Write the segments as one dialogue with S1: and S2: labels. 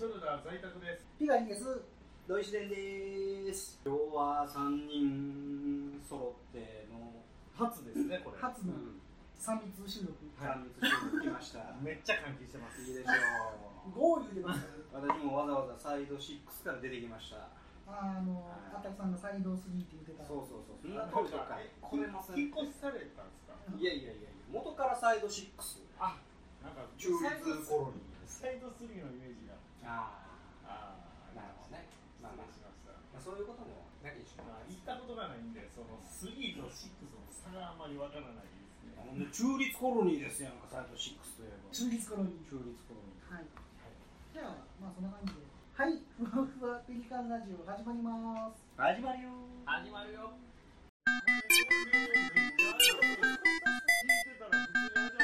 S1: ショルダー在宅です。
S2: ピガリです。
S3: ドイシデンです今日は3人揃っての
S1: 初ですね、これ。
S2: 初の
S3: うん
S2: 三密収録。
S3: 3密収録来ました
S1: めっちゃ歓喜してます。
S3: いいでしょ
S2: ゴー言うてます。
S3: う私もわざわざサイド6から出てきました
S2: あの、あたくさんがサイド3って言ってた。
S3: そうそうそうそんな
S1: なん
S3: ことか
S1: かえ
S3: 来れません
S1: 引っ越しされたんですか？
S3: いやいやいやいや元からサイド6
S1: あ、なんか、
S3: 中立コロニー
S1: サイド3のイメージが。
S3: あ
S1: あ
S3: あなるほどねまあまあ
S1: しました。
S3: まあそういうこともなきにしも
S1: まあ、行ったことがないんで、その3と6の差があんまりわからないですね。
S3: ほんで中立コロニーですやんかサイド6といえば
S2: 中立コロニー。
S3: 中立コロニー
S2: はい。じゃあ、まあそんな感じで。はい、ふわふわペリカンラジオ始まります。
S3: 始まるよ
S1: 始まるよ。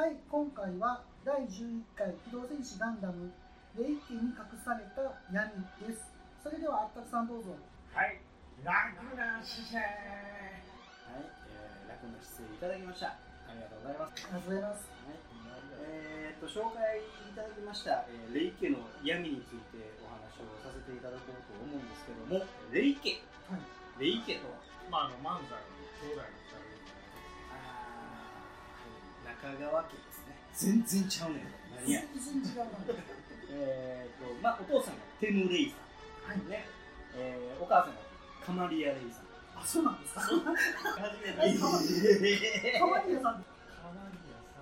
S2: はい、今回は第11回機動戦士ガンダムレイケに隠された闇です。それではあったくさんどうぞ。
S1: はい。楽な姿勢。
S3: はい、えー、楽な姿勢いただきましたありがとうございます
S2: ありがとうございます。
S3: はい、えー、と紹介いただきました、えーレイ家の闇についてお話をさせていただこうと思うんですけどもレイ家
S2: はい。
S3: レイ家とは？
S1: まあ、あの、漫才の兄弟の二人。
S3: あー中川家ですね全然ちゃうねん何や
S2: 全然違うな。
S3: えーとまあお父さんがテム・レイさ
S2: はい
S3: ん。ね、えーお母さんがカマリア・レイさん
S2: あ、そうなんですか？
S1: 初め
S2: え
S1: て。
S2: かわいかわいいやさん。
S1: かなりやさ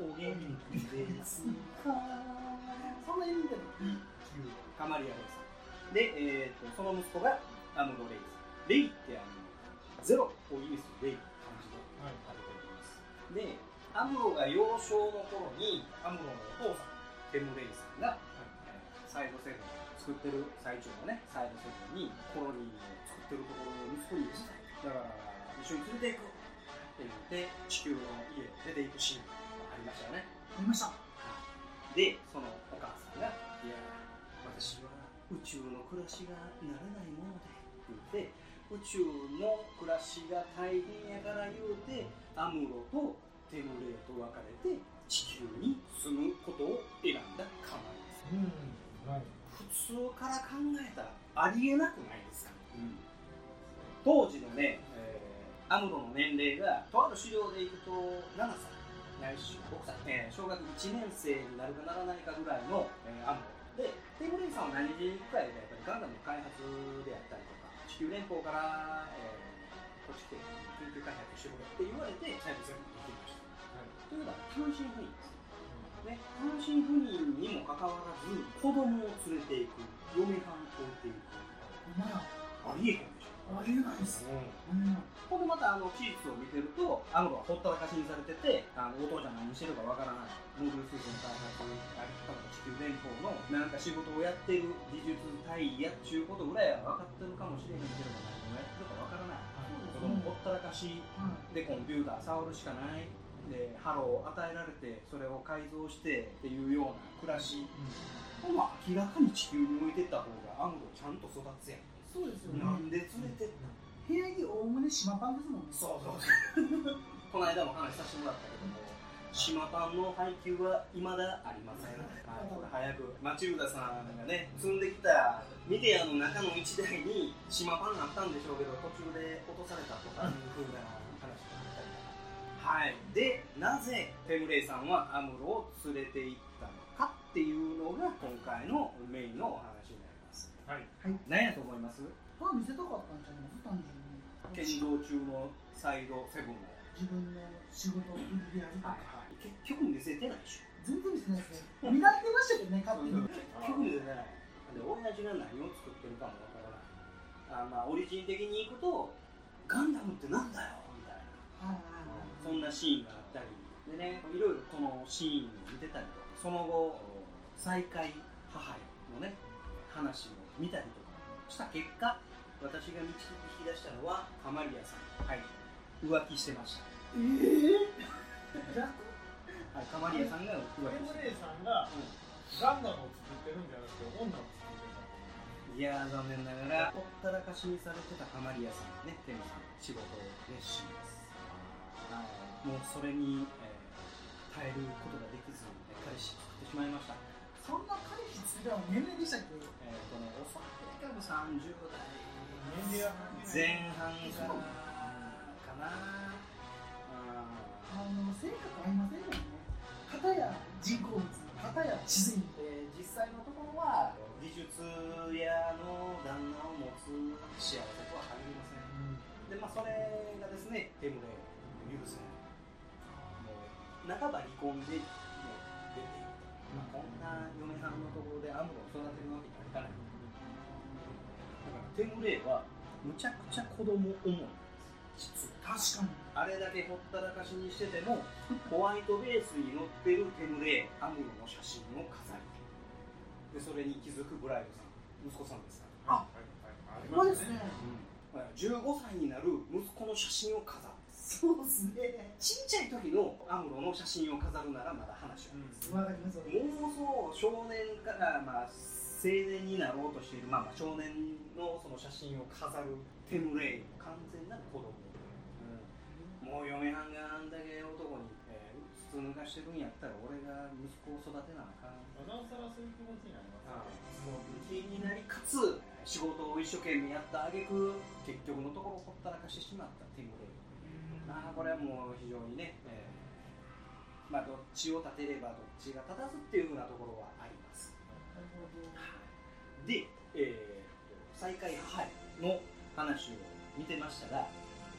S3: お元気です
S2: そんな意味でも。
S3: カマリア・レイさんで、えー、とその息子がアムロ・レイさんレイってあのゼロを意味するレイの漢字で
S1: はい。
S3: 書かれておりますでアムロが幼少の頃にアムロのお父さんテム・レイさんが、えーサイドセブンを作ってる最中のねサイドセブンにコロニーを作ってるところを息子にですだから一緒に連れていくって言って地球の家を出ていくシーンがありましたよね。
S2: ありました。
S3: でそのお母さんが「いや私は宇宙の暮らしが慣れないもので」って言って宇宙の暮らしが大変やから言うてアムロとテムレイと別れて地球に住むことを選んだカマです。
S1: うん。はい。
S3: 普通から考えたらありえなくないですか、当時のね、えーアムロの年齢がとある資料でいくと7歳。ないし6歳、えー小学1年生になるかならないかぐらいの、えーアムロ。でテーブレイさんは何で行くかやっぱりガンダムの開発であったりとか地球連邦から、えーこっち来て研究開発してくれって言われてサイドセブンに行きましたというのは単身赴任ですね、単身赴任にもかかわらず子供を連れていく嫁はんとっていく。
S2: まだ、
S3: ありえへんでしょ。
S2: ありえないです。うん。
S3: ほんでまたあの事実を見てるとアムロはほったらかしにされててあのお父ちゃん何してるかわからない。モービルスーツの開発あるとか地球連邦のなんか仕事をやってる技術隊やっちゅうことぐらいは分かってるかもしれへんけども何をやってるかわからない。子供ほったらかし
S2: はい。
S3: でコンピューター触るしかないでハローを与えられてそれを改造してっていうような暮らし、まあ、明らかに地球に置いてった方がアムロちゃんと育つやん、
S2: そうですよね。
S3: なんで連れてったの
S2: 部屋におおむね縞パンですもんね。
S3: そうそうこの間も話させてもらったけども縞パンの配給は未だありません、はい、これ早くマチルダさんがね積んできたミディアの中の1台に縞パンがあったんでしょうけど途中で落とされたとかいうふうなはい、でなぜテムレイさんはアムロを連れて行ったのかっていうのが今回のメインのお話になります
S1: はい。
S2: はい。
S3: 何やと思います？
S2: まあ見せたかったんちゃいます単純
S3: 剣
S2: に。
S3: 道中のサイドセブンを
S2: 自分の仕事を売り上げとか。
S3: 結局見せてないでしょ
S2: 全然見せてないですね。見られてましたけどね、勝手に。
S3: 結局見せてないで親父が何を作ってるかもわからないあまあオリジン的にいくとガンダムってなんだよみたいな
S2: はいはい
S3: そんなシーンがあったりでねいろいろそのシーンを見てたりとかその後再会母へのね話を見たりとかした結果私が導き出したのはカマリアさんはい浮気してました。
S2: ええ逆
S3: はいカマリアさんが浮気して
S1: レイさんがガンダムを作ってるんじゃなくて、女を作って
S3: いやー残念ながらほったらかしにされてたカマリアさんねテムさん仕事熱心ですはいもうそれに、えー耐えることができずえ彼氏作ってしまいました。
S2: そんな彼氏つけたの年齢でしたっけ？
S3: えっ、とねおそらく30代
S1: 年齢は
S3: 前半からかな。あ
S2: あの性格合いませんよね。片や人工物片や自然
S3: ーで実際のところは美術屋の旦那を持つ幸せとは限りません。でまあそれがですねテムレを許せないもう半ば離婚でもう出ていくと、まあ、こんな嫁はんのところでアムロを育てるわけにはいかないだからテムレはむちゃくちゃ子供思い実は
S2: 確かに。
S3: あれだけほったらかしにしててもホワイトベースに載ってるテムレアムロの写真を飾りでそれに気づくブライドさん息子さんですから
S2: あ
S1: あり
S2: これです
S1: ますね
S2: ね
S3: 15歳になる息子の写真を飾る
S2: そうですね。
S3: ちっちゃい時のアムロの写真を飾るならまだ話は、
S2: わかります
S3: もうそう少年から、まあ、青年になろうとしている、まあ、まあ少年のその写真を飾るテムレイの完全なる子供、もう嫁はんがあんだけ男に、えー、筒抜かしてるんやったら俺が息子を育てなあかん。
S1: なおさらそういう気持ちになります
S3: もう気になりかつ仕事を一生懸命やった挙句結局のところほったらかしてしまったテムレイまあこれはもう非常にね、えーまあどっちを立てればどっちが立たずっていうふうなところはあります。で、えー、再開母の話を見てましたら、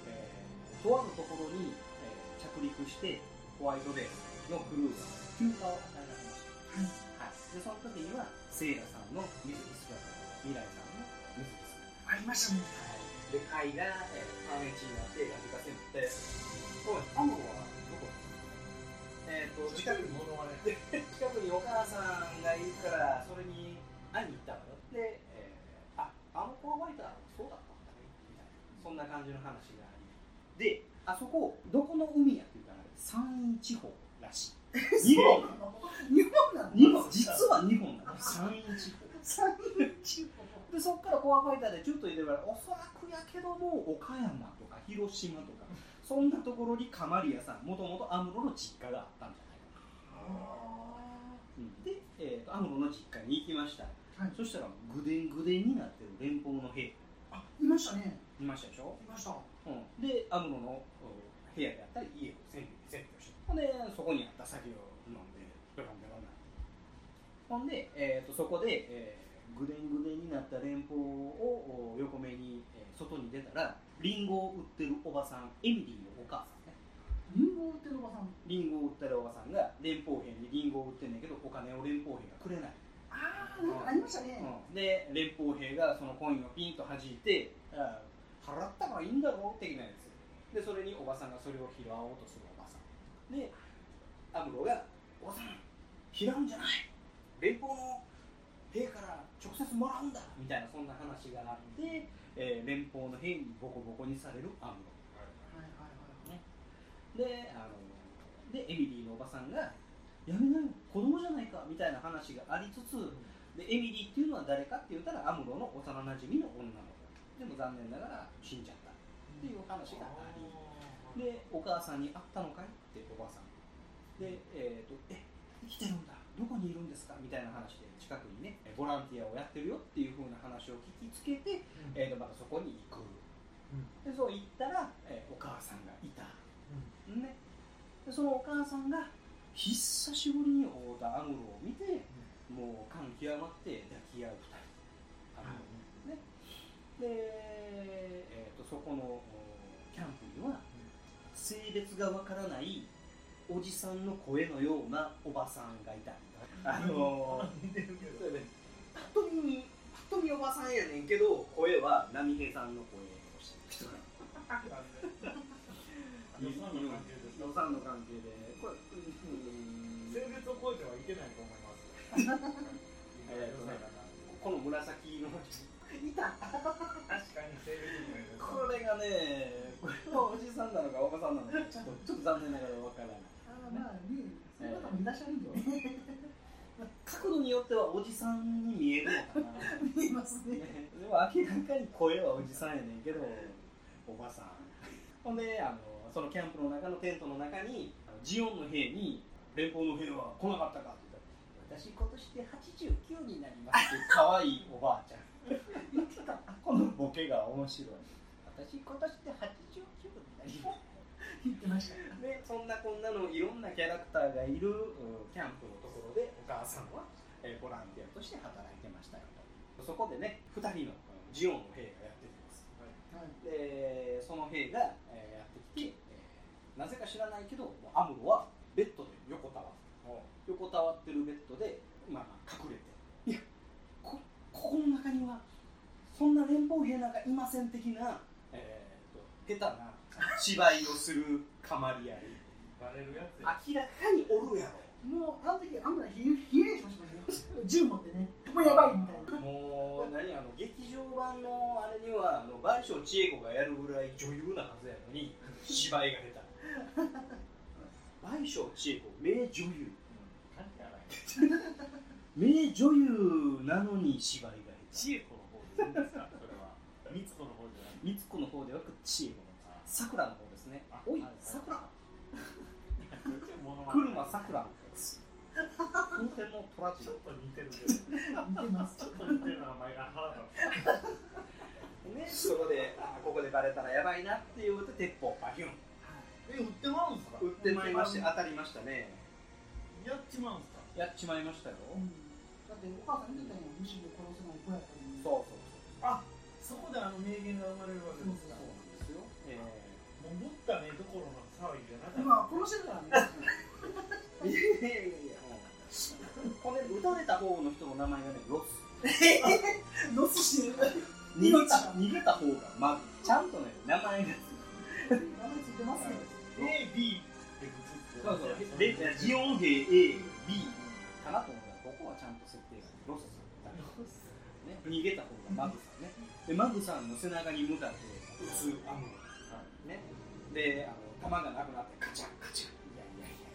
S3: えーとあるところに、えー着陸してホワイトベースのクルーが休暇を与えられました、はい、でその時にはセイラさんの水着姿未来さんの水着姿
S2: ありましたね
S3: で、貝が、えー、パンエチになって、ラジカセに乗って、おい、アムロはどこえっ、と、近くに、
S1: 物まね
S3: で近くにお母さんがいるから、それに会いに行ったのよ。で、えーあ、あのコアワイター、そうだったんだね、みたいな。そんな感じの話があり。で、あそこ、どこの海やっていうか、山陰地方らしい。日本
S2: 日本なの？
S3: 日本、実は日本なの。山陰地方。
S2: 山陰地方
S3: でそこからコアファイターでちょっと入れればおそらくやけども岡山とか広島とかそんなところにカマリアさんもともとアムロの実家があったんじゃないか。な、で、えーとアムロの実家に行きました、
S2: はい。
S3: そしたらぐでんぐでんになってる連邦の兵
S2: あいましたね。
S3: いましたでしょ、
S2: いました。
S3: うん、でアムロのうん部屋であったり家を占拠占拠して。ほんでそこにあった酒を飲んでベロンベロンなほんで、えー、とそこで、えーぐでんぐでんになった連邦をお横目に、えー外に出たらリンゴを売ってるおばさんエミリーのお母さんね。
S2: リンゴ売ってるおばさん？
S3: リンゴを売ってるおばさんが連邦兵にリンゴを売ってんだけどお金を連邦兵がくれない、
S2: ああなんかありましたね、
S3: うん。で連邦兵がそのコインをピンと弾いてあー払ったからいいんだろう的なやつでそれにおばさんがそれを拾おうとするおばさん。でアムロが「おばさん拾うんじゃない。連邦の兵から直接もらうんだ」みたいなそんな話があって、えー連邦の兵にボコボコにされるアムロ
S2: はいはいはい。
S3: であのでエミリーのおばさんが「やめなよ子供じゃないか」みたいな話がありつつでエミリーっていうのは誰かって言ったらアムロの幼なじみの女の子。でも残念ながら死んじゃったっていう話があり。でお母さんに会ったのかい？っておばさん。でえっ、と「え生きてるんだどこにいるんですか?」みたいな話で近くにねえボランティアをやってるよっていう風な話を聞きつけて、えー、とまたそこに行く、でそう行ったら、えーお母さんがいた、ね、でそのお母さんが久しぶりに会うたアムロを見て、もう感極まって抱き合う二人。アムロね。で、えー、とそこのおキャンプには性別がわからないおじさんの声のようなおばさんがいた。りあのそうやねぱっと見ぱっと見おばさんやねんけど声は波平さんの声をしてる人が
S1: 予算の関係で。す
S3: 予算の関係で。これうん
S1: 性別を超えてはいけないと思います。
S3: えーとねこの紫色の人。いた。
S1: 確かに性別もいる
S3: これがねこれはおじさんなのかおばさんなのかちょっとちょっと残念ながらわからない
S2: まあねそういう方もいらっしゃるよね
S3: 角度によってはおじさんに見えるのかな。
S2: 見えますね。
S3: ねでも明らかに声はおじさんやねんけどおばさん。ほんであのそのキャンプの中のテントの中にジオンの兵に連邦の兵は来なかったかって言ったら私今年で89になります。っ て可愛いおばあちゃん。
S2: 言ってた。
S3: このボケが面白い。私今年で89になります
S2: 言ってました。
S3: でそんなこんなのいろんなキャラクターがいるうんキャンプのところでお母さんは、えーボランティアとして働いてましたよと。そこでね2人のうんジオンの兵がやってきます。
S2: はい。
S3: でその兵が、えーやってきて、えーなぜか知らないけどアムロはベッドで横たわって横たわってるベッドで、まあ、まあ隠れて。いやこここの中にはそんな連邦兵なんかいません的な、えー、と下手な芝居をするカマリアリ
S1: バレるやつや。
S3: 明らかにおるやろ。
S2: もうあの時あんな冷え冷えしましたね銃持ってね。もうやばいみたいな。
S3: もう何あの劇場版のあれにはあの倍賞千恵子がやるぐらい女優なはずやのに芝居が下手。倍賞千恵子名女優。
S1: 関係ない
S3: 名女優なのに芝居が下
S1: 千恵子の方でいいんですか？それは。光子の方じゃなく
S3: 手光子の方ではなく千恵子のさくらの方ですね。
S1: あ
S3: おい
S1: はい
S3: さ 車さくら風天のトラジ
S1: ちょっと似てるけどち
S2: 似てます。
S1: ょっと似てる名前が腹立つ。
S3: ね そこであここでバレたらやばいなっていうことで鉄砲パヒュン。
S1: え売ってまうんすか？
S3: 撃ってまいりまして当たりましたね。
S1: やっちまうんすか？
S3: やっちまいましたよ。
S2: うん。だってお母さん言ってたよむしろ殺せない子やったのに。
S3: そうそう
S1: あそこであの名言が生まれるわけですかもうぶったねどころの騒ぎじゃなかった。
S2: 今殺してるからね
S3: ー、いやいやいやいやこれ撃たれた方の人の名前がねロス。
S2: ロスしてる
S3: 逃げた逃げた方がまずちゃんとね名前が
S2: 名前ついてますね。
S1: A、B って普通
S3: そうそうでジオン兵 A、B かなと思ったらここはちゃんと設定がロス。ね、逃げた方がマグさんね。でマグさんの背中に向かって撃つアムロね、であの弾がなくなってカチャンカチャンいやいやいや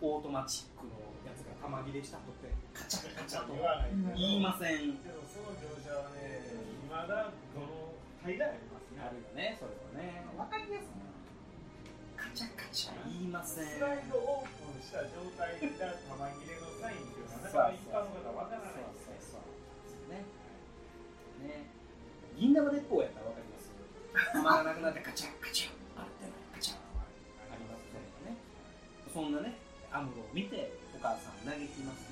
S3: オートマチックのやつが弾切れしたとってカチャンカチャンと
S1: 言い
S3: 言いません。
S1: けどその描写はねまだこの大概ありますね。
S3: あるよねそれはね。
S2: わかりやすい
S3: カチャンカチャン言いません。
S1: スライドオープンした状態が弾切れのサインっていうのはなかなか一般の方わからない。んですよ
S3: そうそう。ね。ね。銀玉鉄砲やったらわかります。弾がなくなってカチャンカチャそんなねアムロを見てお母さん嘆きます。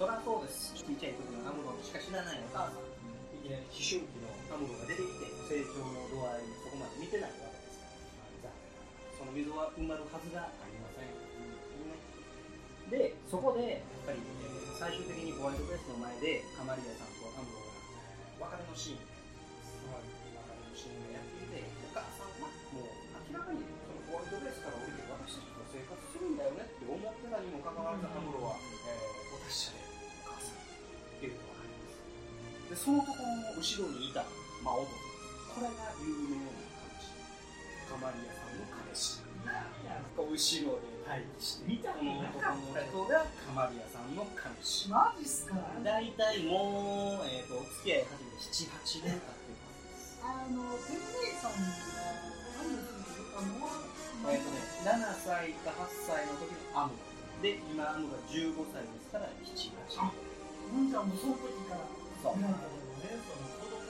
S3: そりゃそうです。ちっちゃい時のアムロしか知らないお母さん。いきなり思春期のアムロが出てきて成長の度合いそこまで見てないわけですから、その溝は埋まるはずがありません、でそこでやっぱり、えー最終的にホワイトベースの前でカマリアさんとアムロが別れのシーン。別れのシーンをやっていてお母さんはもう明らかにそのホワイトベースから生活するんだよねって思ってたにもかかわらずアムロは、えー、お達者でお母さんっていうのがあります。でそのところの後ろにいた魔王これが有名な彼氏。カマリアさんの彼氏。後ろで待機して
S1: 見た
S3: この男の人がカマリアさんの彼氏。
S2: マジっすか？
S3: 大体もう、えー、とお付き合い始めて78年経っています。
S2: あの天明さんが
S3: えっ、とね7歳か8歳の時のアムロで今アムロが15歳ですから78
S2: うんじゃあもうその時から。
S3: そう。
S2: 見られて
S1: ねその子供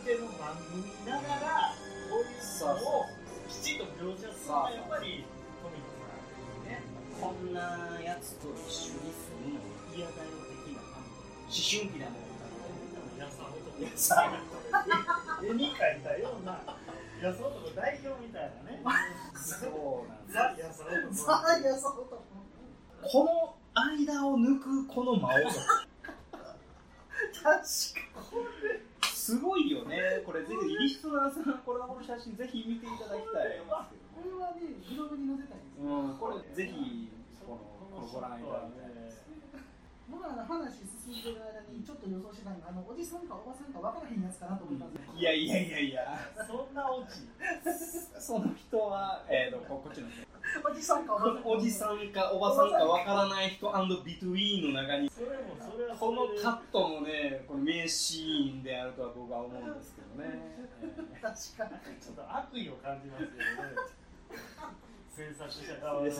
S1: 向けの番組見ながらこういうのをきちんと描写するのがやっぱり富野さんね
S3: こんなやつと一緒に住むの嫌だよ 的な思春期だもん
S1: やさ男
S3: やさ
S1: 絵に描いたようなやさ男代表みたいなね。
S3: そうなんです。
S1: ザ・
S3: この間を抜くこの魔王
S2: 確か
S3: すごいよね。これぜひリスナーさんこの写真ぜひ見ていただきたい。
S2: これはねブログに載せたいです
S3: うん、これぜひこのこのご覧いただきたい
S2: 僕らの話進んでる間にちょっと予想してたのがあのおじさんかおばさんか分からへんやつかなと思ったんです
S3: いやいやいやいや、
S1: そんなオチ。
S3: その人は、えー、とここっちの人
S2: おじさんかおばさんか。
S3: おじさんかおばさんかわからない人ビトゥイーンの中に。
S1: それもそれは
S3: このカットもねこの名シーンであるとは僕は思うんですけどね、え
S2: 確かに。
S1: ちょっと悪意を感じますけどね。制作者側の遊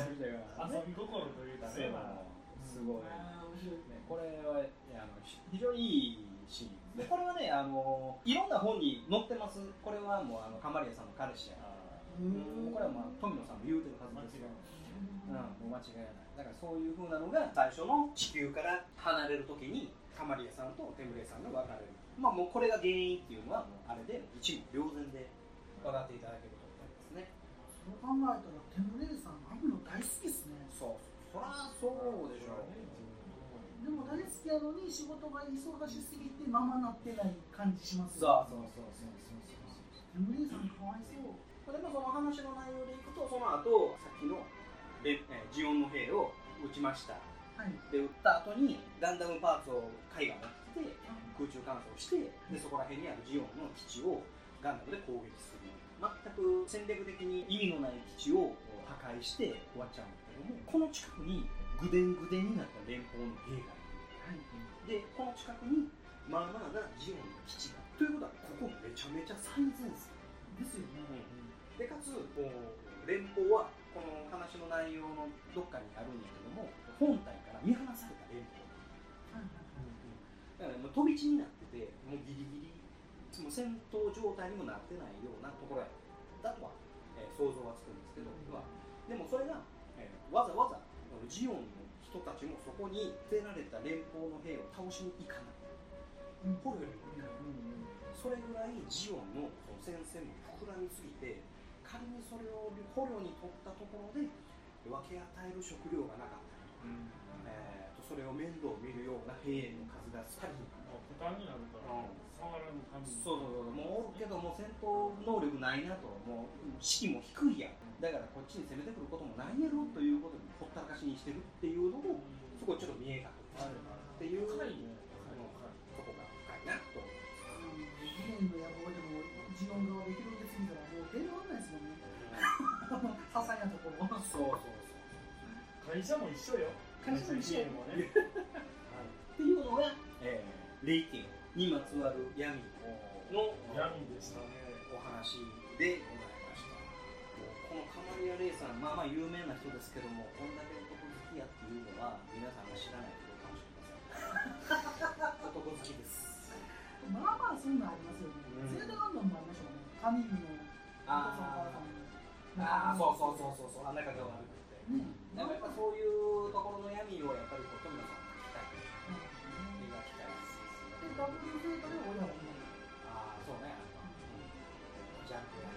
S1: び心というかね、まあ
S3: すごい、
S2: あー面白い
S3: ね、これはいやあのひ非常にいいシーンでこれはねあのいろんな本に載ってます。これはもうあのカマリアさんの彼氏や。
S1: あ
S3: うん。これはまあ富野さんも言うてるはず
S1: 間違い
S3: ですよ
S1: ない。
S3: うん、もう間違いない。だからそういうふうなのが最初の地球から離れる時にカマリアさんとテムレイさんが別れる。まあもうこれが原因っていうのはもうあれで一目瞭然で分かっていただけると思いますね。
S2: そう考えたらテムレイさんアムロ大好きですね。
S3: そう。そりゃそうでしょ
S2: でも大好きやのに仕事が忙しすぎてままなってない感じします
S3: そうそうそうそうそうそう。
S2: さんかわいそう。
S3: でもその話の内容でいくとその後さっきのレえージオンの兵を撃ちました。
S2: はい。
S3: で撃った後にガンダムパーツを海岸に送って空中乾燥してでそこら辺にあるジオンの基地をガンダムで攻撃する。全く戦略的に意味のない基地を破壊して終わっちゃうんだけどもこの近くにぐでんぐでんになった連邦の兵が
S2: はい。
S3: でこの近くにまあまあなジオンの基地がということはここめちゃめちゃ最前線。
S2: ですよね。
S3: でかつこう連邦はこの話の内容のどっかにあるんだけども本体から見放された連邦。
S2: はい
S3: だからもう飛び地になっててもうギリギリもう戦闘状態にもなってないようなところや。だとは、えー想像はつくんですけど、まあでもそれが、えーわざわざジオンの人たちもそこに捨てられた連邦の兵を倒しに行かない。
S2: うん。
S3: 捕虜に行かないそれぐらいジオンの戦線も膨らみすぎて仮にそれを捕虜に取ったところで分け与える食料がなかった。り、えーとそれを面倒見るような兵の数が少ない。
S1: もう負担になるから、触らぬ神
S3: そうそうそう。もうおるけどもう戦闘能力ないなともう士気も低いやん。だからこっちに攻めてくることもないやろということでほったらかしにしてるっていうのもそこちょっと見え隠れっていう
S1: 深いね。
S3: そこが深いなと。
S2: 議連の野望でもジオン側で広げすぎたらもう出らんないですもんね。些細なところ。
S3: そうそうそう。
S1: 会社も一緒よ
S2: 会社も一緒
S1: もね
S3: っていうのが、えー、レイケンにまつわる闇の
S1: 闇でしたね
S3: お話でございましたこのカマリア・レイさんまあまあ有名な人ですけどもこんだけ男好きやっていうのは皆さんが知らないことかもしれません男好きです
S2: まあまあそういうのありますよね、
S3: うん
S2: ゼルダガンダムもありましたもんね神のお父さんお母さんの
S3: ああそうそうそうそう。そうあんな感じが悪くて。
S2: ね
S3: でもやっぱそういうところの闇をやっぱりこう富野さんが聞きたい描きたい
S2: でダブルゼータで俺らは今
S3: ああそうねジャンプや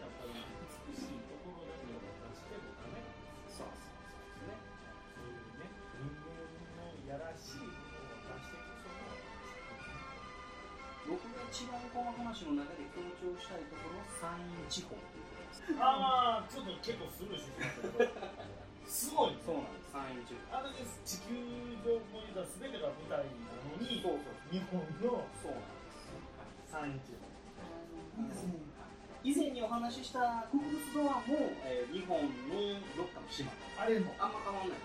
S1: やっぱり美しいところだけを出してもダメ
S3: そうそうそうね
S1: そういうね。人間のやらしいものを出してこそが
S3: 僕が一番この話の中で強調したいところは山陰地方
S1: ああちょっと結構スルーしてしまった。けどすごいね。
S3: そうなんです。山陰地方
S1: あれです地球上もいた全てが舞台なのに
S3: そうそう
S1: 日本の。
S3: そうなんです
S1: 山陰地方
S2: いいです。ね
S3: 以前にお話ししたククルスドアも、えー日本のどっかの島。
S2: あれも。
S3: あんま変わんない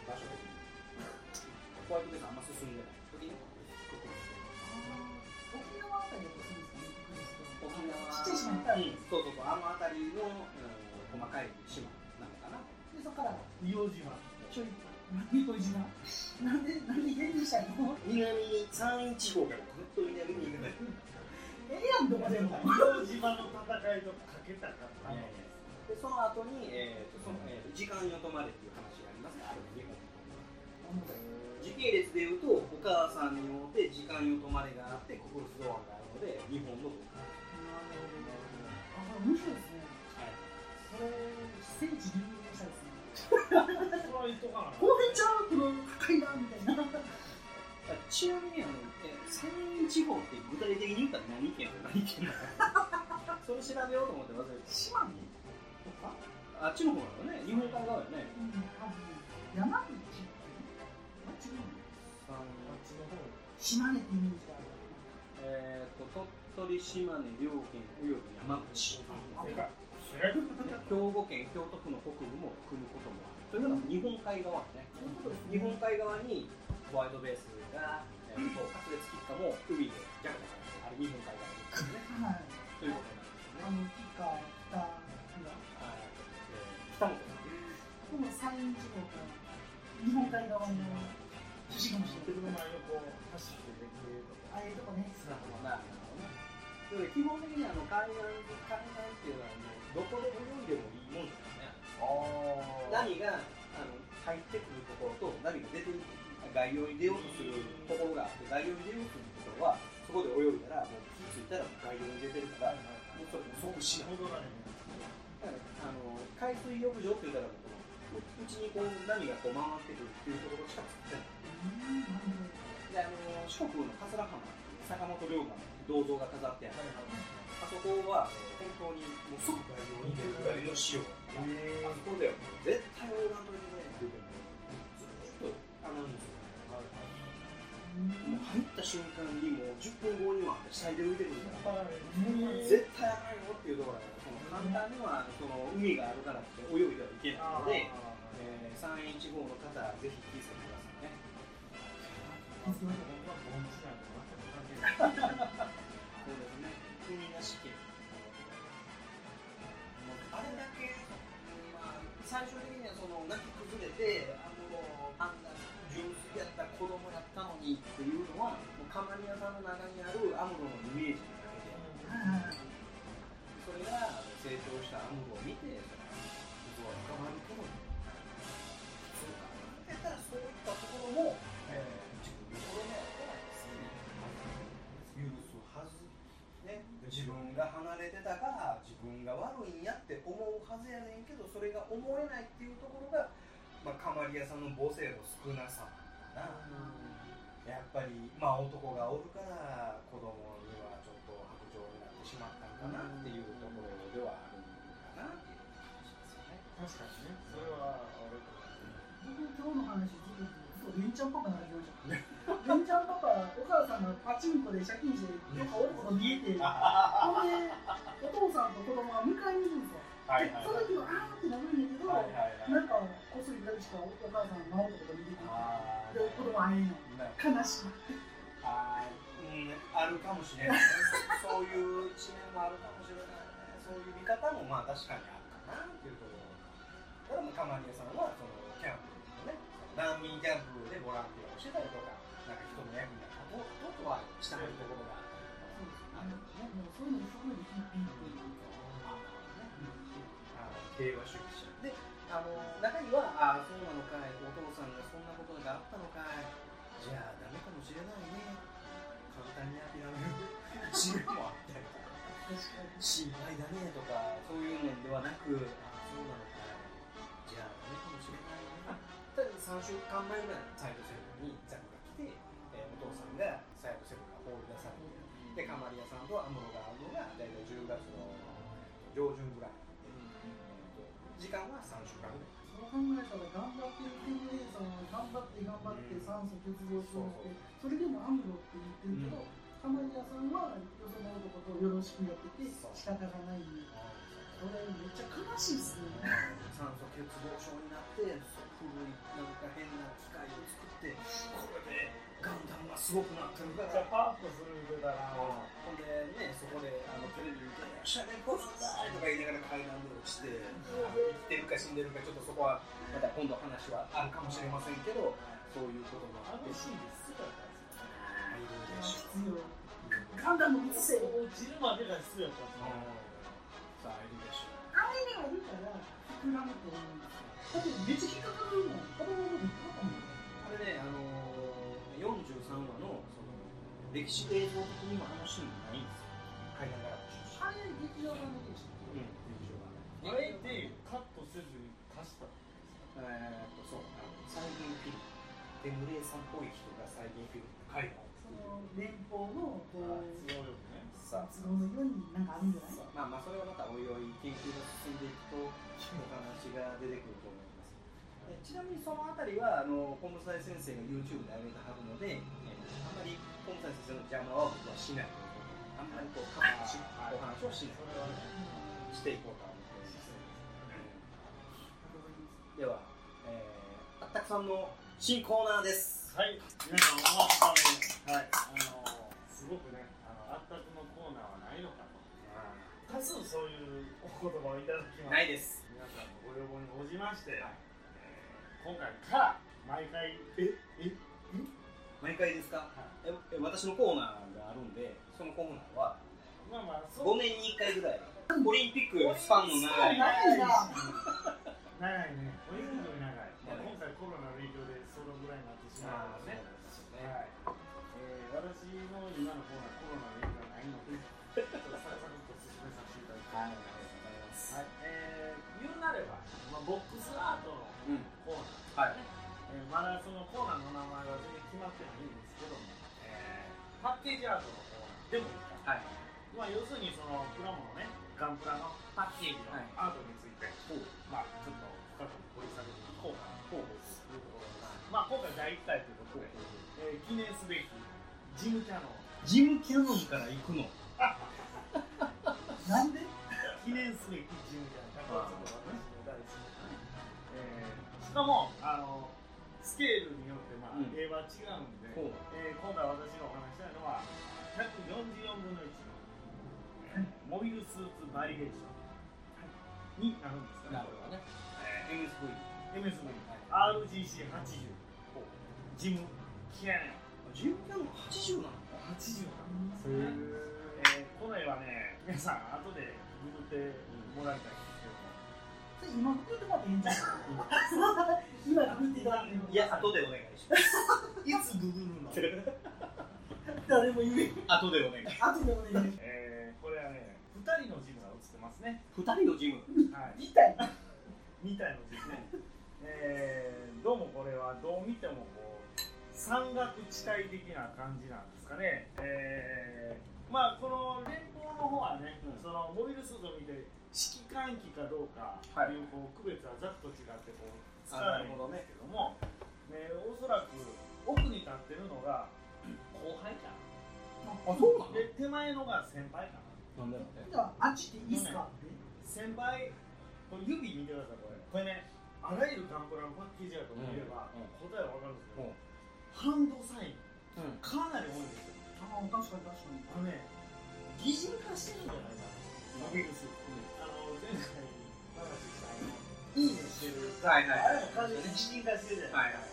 S3: な
S2: で
S3: そ
S2: こから
S1: 硫黄島
S2: ちょい何こい島なんでなんで芸人したの
S3: 南に山陰地方からぐっと南に行くね
S2: ええやんどこでも
S1: 硫黄島の戦いとかけたからね
S3: でその後に、えーとそのえー時間よ止まれっていう話がありますねある日本時系列でいうとお母さんによって時間よ止まれがあってククルスドアがあるので日本の文化
S2: あ面白いですね
S3: はい
S2: それ聖地これちゃうこの階段みたいな
S3: あちなみにあの、えー山陰地方って具体的に言ったら何県と何県なのそれ調べようと思って。忘れて
S2: 島根とか
S3: あっちの方なのね日本海側よね
S2: うん多分山口。あっちの
S1: あっちの方に
S2: 島根ってイメージがある
S3: えー、と鳥取島根両県および山口
S1: 正解正解
S3: 兵庫県京都府の北部も含むこともある。というのは日本海側
S2: ですね。
S3: 日本海側にホワイトベースが、えー、と滑裂キッカも海でジャカジャカあれ日本海側ですね。
S2: はい
S3: ということなんですね
S2: あのキッカー北が
S3: 北本
S2: この山陰地方から日本海側の寿司かもしれない。
S1: 車横走ってできるとか
S2: ああいうとこね。
S1: 砂浜
S3: なるほどね。で基本的にあの海岸海岸っていうのはもうどこで泳いでもいいもんですよね
S1: あ
S3: 波があの入ってくるところと波が出てる外洋に出ようとするところがあって外洋に出ようとするところはそこで泳いだらもう気付いたら外洋に出てるからもうそれもう即死だからあの海水浴場って言ったらもうちにこう波がこう回ってくるっていうところしか作ってない。であの四国の桂浜坂本龍馬の銅像が飾ってあるあそこは本当にもう即外洋に出るぐらいの潮あそこでは絶対オー。ランドにねずっとアナウンス
S2: うん
S3: もう入った瞬間にもう10分後には下に出てくるから絶対あかんよっていうところがその簡単にはその海があるからって泳いではいけないので、えー、山陰地方の方ぜひ気をつけてくださいねまあ、マリアさんの母性の少なさかな、やっぱり、まあ、男がおるから子供にはちょっと白状になってしまったんかなっていうところではあるのかなっていう気がしますよね。
S1: 確かにねそれは俺と
S2: 今日の話ずっとずっとレンちゃんパパになりました。レンちゃんパパ、お母さんがパチンコで借金して、どっかおること見えて、ほんで、お父さんと子供が迎えに行くんですよ。
S3: はい
S2: でその時はあーってなるんやけど、
S3: はいはいはい
S2: なんかこっそりだけしかお母さんが治こと見てくる
S3: あー
S2: で、子供会え。
S3: な
S2: 悲しい。
S3: あーうん、あるかもしれないねそういう一面もあるかもしれないねそういう見方もまあ確かにあるかなっていうところだからもうカマリアさんはそのキャンプのね難民キャンプでボランティアをしてたりとかなんか人の役に立ったこととはしたいところがあったりとか
S2: そうですね。そういうのすごいピンピンっていうか。
S3: 平和主義者であの中にはああそうなのかい。お父さんがそんなことがあったのかい。じゃあダメかもしれないね。簡単に諦めるチームもあったりとか。心配だねとか。そういうのではなくああそうなのかい。じゃあダメかもしれないね。ただ3週間前ぐらいサイドセブンにザクが来て、えーお父さんがサイドセブンが放り出されてでカマリアさんとアムロが会うのが大体10月の上旬ぐらい時間は3週間ぐらい。
S2: そう考えたら頑張ってるティムレイさんは頑張って頑張って酸素欠乏症してそれでもアムロって言ってるけど、カマリアさんはよその男とよろしくやってて
S3: そう。
S2: 仕方がないんでそれめっちゃ悲しいっすね。
S3: 酸素欠乏症になって古いなんか変な機械を作ってこれでガンダムがすごくなってるか。
S1: めっちゃ
S3: ら
S1: パップするんだな。
S3: ほんでねそこであのテレビ見て「シャレコロンだ!」とか言いながら階段で落ちてか死んでるかちょっとそこはまた今度話はあるかもしれませんけどそういうこともあって
S1: あのシーンですごかったですよ
S3: いろいろし
S2: 必要ガンダム映せ
S1: 落ちるまでが必要だったんですよ
S3: さあいるでしょう
S2: あれがあるから膨らむと思うんですよだってめっちゃ引っかかるもん子供の時引っかかるもん
S3: あれね、あのー、43話のその歴史映像的にもあのシーンないんですよ。階段から。
S2: あれ劇場版の
S1: あえてカットせずに足した
S3: えーっと、そう、あの再現フィルム。デムレイさんっぽい人が再現フィルムで階段を
S2: その連邦のこう
S1: 都合よくね
S3: さあ
S2: 都合のようになんかあるんじゃない？
S3: まあまあ、それはまたおいおい研究が進んでいくと、お話が出てくると思います。えちなみにそのあたりは、あの、コムサイ先生が YouTube で上げてはるので、えあんまりコムサイ先生の邪魔は僕はしないということであんまりこう、カットし
S1: はい
S3: お話をしない。
S1: それはね
S3: していこうとでは、えー、あったくさんの新コーナーです。
S1: はい。皆さんお待ちかね
S3: はい。
S1: あのすごくねあのあったくのコーナーはないのかと。多数そういうお言葉をいただきます。
S3: ないです。
S1: 皆さんのご要望に応じまして、えー今回から毎回ええ
S3: 毎回ですか、ええ私のコーナーがあるんでそのコーナーは
S1: まあまあそう。
S3: 5年に1回ぐらい。オリンピックスパンの長い
S2: 長い
S1: ね。オリンピックより長い、まあ、今回コロナの影響でそのぐらいになってしまうのでね。はい、えー、私の今のコーナーコロナの影響がないのでちょっとサクサクっと進めさせていただき
S3: はい
S1: ます。はい、えー、言うなれば、まあ、ボックスアートの
S3: うん
S1: コーナー、
S3: はい。
S1: えーまだそのコーナーの名前は全然決まってないんですけども、えー、パッケージアートのコーナー。でもいいか、
S3: はい。
S1: まあ、要するにそのプラモのねガンプラのパッケージの
S3: はい。
S1: アートについて、
S3: ほう。
S1: まあちょっと今回第1回ということで、えー記念すべきジムキャノン。
S3: ジムキャノンから行くの？
S2: なんで？
S1: 記念すべきジムキャノン。私の大好きな、えー、しかもあのスケールによってまあ、
S3: うん。
S1: 絵は違うんで、
S3: ほう。
S1: えー今回私がお話ししたいのは144分の1の、えーモビルスーツバリエーションになるんですかね、これは。ね。
S3: えー MSV
S1: MSV、RGC80、ジム・キャノン、
S3: ジムキャノン80なの
S1: ？80なんですね。えー、この絵はね、皆さん、後でググってもらいたいんですけど
S2: 今送ってもらっていいんじゃない今。送っていただいても
S3: いや後でお願いします。
S1: いつググるの？
S2: 誰も言えん。
S3: 後でお願い。
S2: 後でお願い
S1: えー、これはね、2人のジムが写ってますね。
S3: 2人のジム？
S1: はい。
S2: みたい。
S1: みたいのですね。えー、どうもこれはどう見てもこう山岳地帯的な感じなんですかね。えー、まあこの連邦の方はね、
S3: うん。
S1: そのモビルスーツを見て指揮官機かどうかっていうこう区別はざっと違ってこうつかないんですけども、ね、おそらく奥に立ってるのが後輩か
S3: あそうな
S1: な。で手前のが先輩かな。
S3: なんでなんで？
S2: じゃああっちでいいっすか？って
S1: 先輩これ指見てくださいこれ。これねあらゆるガンプラのパッケージだと見れば、
S3: うん
S1: 答えは分かるんですけど、
S3: うん
S1: ハンドサイン
S3: うん。
S1: かなり多いんですよ。
S2: ああ確かに確かに。
S1: あのね擬人化してるんじゃないかな。ルスーツ、あの前回話したあのいいねしてる。
S3: はいはい。
S1: あれも完全に擬人化してるじゃない
S3: はいはい。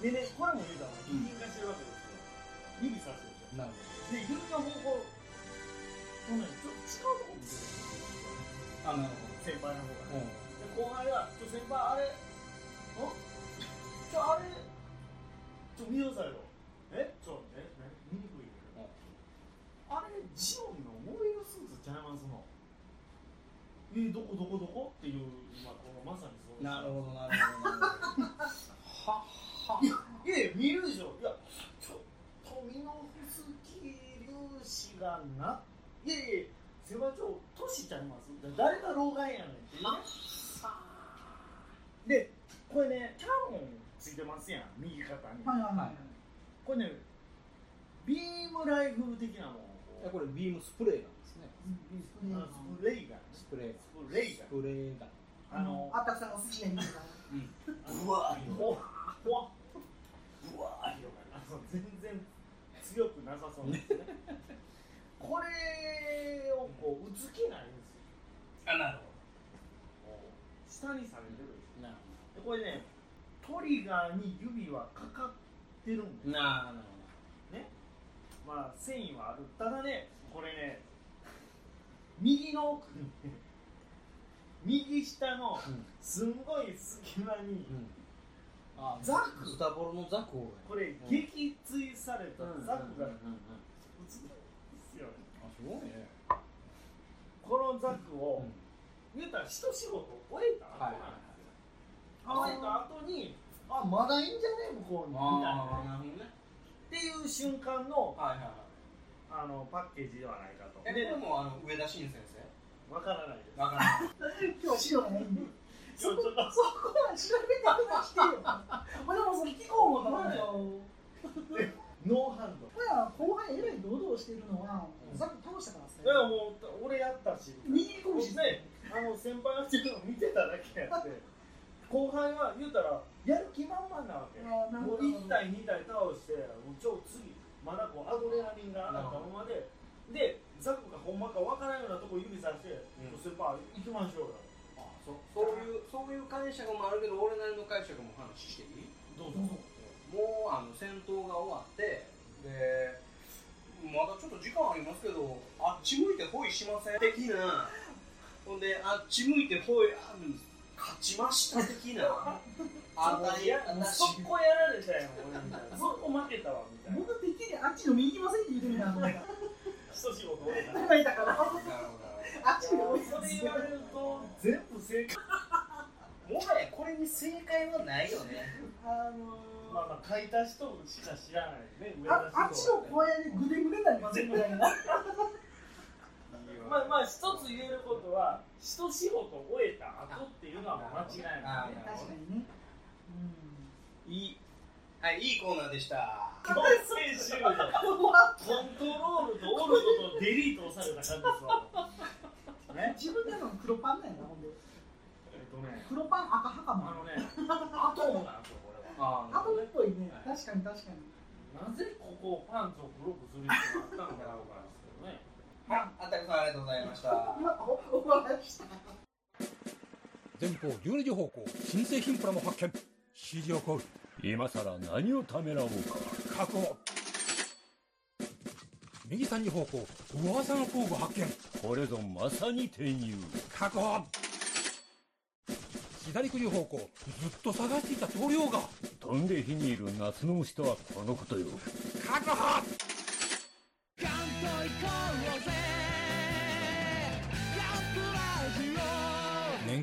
S1: ですか、でねこれも言うたら擬人化してるわけですよ指さしてるでしょ
S3: なる
S1: で指の方向そんなにちょっと違うとこ見てる。
S3: ほどあなる
S1: 先輩の方がね。
S3: ほど
S1: で後輩が「ちょ先輩あれ？ん？ちょあれ？ちょ見なさいよ。え？ちょえ何見にくいあれジオンのモビルスーツちゃいますの？えどこどこどこ？っていう今このまさにそう
S3: なるほどなるほど。なるほど。ははい
S1: やいや見るでしょ。いやちょっとミノフスキー粒子がな。いやいや先輩ちょ年ちゃいます？誰が老眼やねんってね。でこれねキャノンつますやん右肩に、
S2: はいはいはい。
S1: これねビームライフル的なもんを。こ
S3: これビームスプレーなんですね。
S1: スプレー。ガンね。
S3: スプレー。
S1: スプレーガン。
S3: スプレーが
S1: あの
S2: あたくさんが好きな。意味が
S1: うわほわほわうわ広がる全然強くなさそうですねこれをこう打つ気ないんですよ
S3: あなる
S1: こう下に下げてるでこれねトリガーに指はかかってるんです。
S3: ほど。なる
S1: まあ繊維はある。ただねこれね右の奥右下のすんごい隙間に
S3: うん。あ
S1: ザク。
S3: スタボロのザクを。
S1: これ
S3: うん
S1: 撃墜されたザクが映
S3: うんうんうん。
S1: るんですよ
S3: あすごいね。
S1: このザクを
S3: うん。
S1: 言うたら一仕事終えた後なんですよ
S2: はい
S1: 終えた後にあまだいいんじゃね向こうにみたいな。
S3: ああ
S1: ねっていう瞬間の
S3: はいはいはい。
S1: あのパッケージではないかと。
S3: えこれもあの上田新先生？
S1: わからないです。
S3: わからない。
S2: 今日は資料がない。んで
S1: ちょっと
S2: そこは調べて話してよ俺もそれ聞こう思ったんだよ
S1: ノーハンド。
S2: これは後輩えらい堂々してるのはさっき倒したからっす
S1: だからもう俺やったし。
S2: 握り拳
S1: ねあの先輩がしてるの見てただけやって後輩は言うたらやる気満々なわけ。もう
S2: ほど
S1: 1対2対倒してもう超次まだこうアドレナリンが上がったままででザクがほんまかわからんようなとこ指さして「
S3: うん。
S1: 先輩行きましょうよ。
S3: あそそういうそういう解釈もあるけど俺なりの解釈も話していい？
S1: どうぞ。
S3: もうあの戦闘が終わってでまだちょっと時間ありますけどあっち向いてホイしません？的な。ほんであっち向いてホイあ勝ちました的な。あたり
S1: いやもう速攻やられたよ俺みたいな。速攻負けたわみたいな。
S2: 僕てっきりあっちの右行きませんって言ってみたんだ
S1: 一仕事終えた
S2: 今いたから。あっちの
S1: それ言われると全部正解。
S3: もはやこれに正解はないよね。
S2: あの
S1: まあまあ書いた人しか知らないね。上
S2: ああっちの小屋でぐでぐでになりませんみたいな
S1: まあまあ一つ言えることは一仕事終えた後っていうのはもう間違いない。ね
S2: 確かにね。
S3: いい。はいいいコーナーでした。
S1: 強制終了コントロールとオルトとデリートをされた感じですわ。ね。
S2: 自分での黒パンなんやなほんで。
S1: えっとね。
S2: 黒パン赤袴
S1: あのねアトムなんですよこれは。
S3: あ
S2: アトムっぽいね。確かに確かに。
S1: なぜここをパンツを黒くする必要があったのかなとか
S3: ああったくさんありがとうございました。
S4: 前方12時方向新製品プラも発見。指示を行う
S5: 今さら何をためらおうか。
S4: 確保。右3時方向噂の工具発見。
S5: これぞまさに転入。
S4: 確保。左9時方向ずっと探していた棟梁が。
S5: 飛んで火にいる夏の虫とはこのことよ。
S4: 確保。年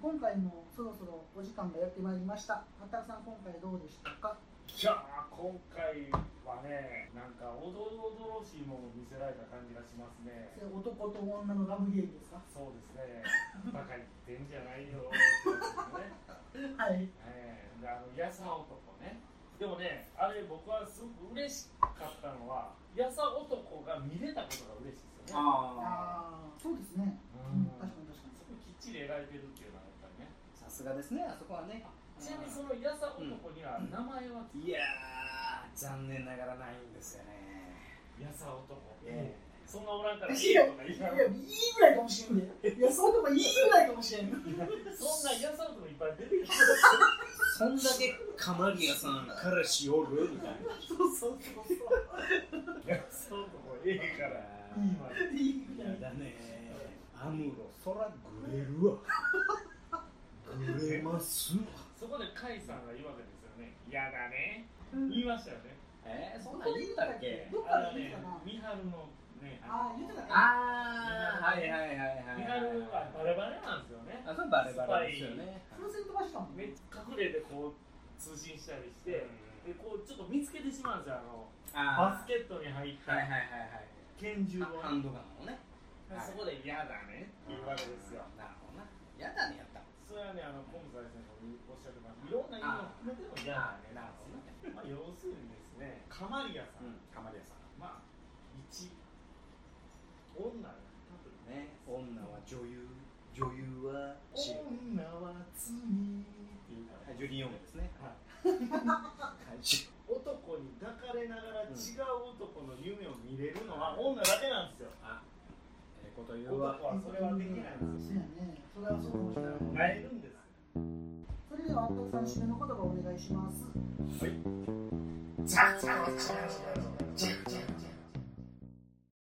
S2: 今回もそろそろお時間がやってまいりました。あったくさん今回どうでしたか？
S1: いやー今回はねなんかおどろおどろしいものを見せられた感じがしますね。
S2: それ男と女のラブゲームですか？
S1: そうですね。バカ言ってんじゃないよ。ね。
S2: はい。
S1: えーであのやさ男ね。でもねあれ僕はすごく嬉しかったのはやさ男が見れたことが嬉しいですよね。
S3: あ
S2: ああそうですね。
S1: う
S2: うんん確かに確かに。
S1: そこきっちり描いてるっていう
S3: すがですねあそこはね。
S1: ちなみにそのやさ男には名前は、
S3: いやー残念ながらないんですよね。
S1: やさ男、
S3: え
S1: そんなおらんからいい
S2: いや
S1: とか言いな
S2: いぐらいかもしれんでいやそうとかいいぐらいかもしれん
S1: そんなやさ男いっぱい出てきて
S3: そんだけカマリアさん彼氏おるみたいな。
S2: そうそうそうそう。
S1: やさ男ええから。
S2: いいぐらい
S3: やだねアムロ空グレるわグレます。わ
S1: そこで甲斐さんが言うわけですよね。嫌だね。言いましたよね。
S3: えー、そんなん言ったっけ？
S2: どっかで言うかな
S1: 三春のね
S2: ああ言ってたね。
S3: あーはいはいはいはい
S1: 三春はバレバレなんですよね。
S3: あそれバレバレですよね。
S2: 風船飛ばしたもん
S1: めっちゃ隠れてこう通信したりして、でこうちょっと見つけてしまうんですよあのバ
S3: あ
S1: スケットに入った
S3: はいはいはいはい。
S1: 拳銃を
S3: ハンドガンをね。
S1: でそこで嫌だねっていうわけですよ。
S3: なるほどな。やだねやった
S1: それはねあのコムサイ先生もおっしゃってますいろんな意味を含めても嫌だね
S3: なるほどね
S1: まあ要するにですねカマリアさん、
S3: うんカマリアさん。
S1: まあ一女。
S3: ね女は女優。女優は白
S1: 女は罪ってい。うか
S3: はい。ジュリー・ヨングですね
S1: 男に抱かれながら違う男の夢を見れるのは女だけなんですよ。
S3: あええこと言
S1: 男
S3: うわ。
S1: はそれはできないんですよ
S2: ねそれはそうとしれない
S1: なえるんです
S2: それではあったくさん締めの言葉をお願いします。
S1: ザク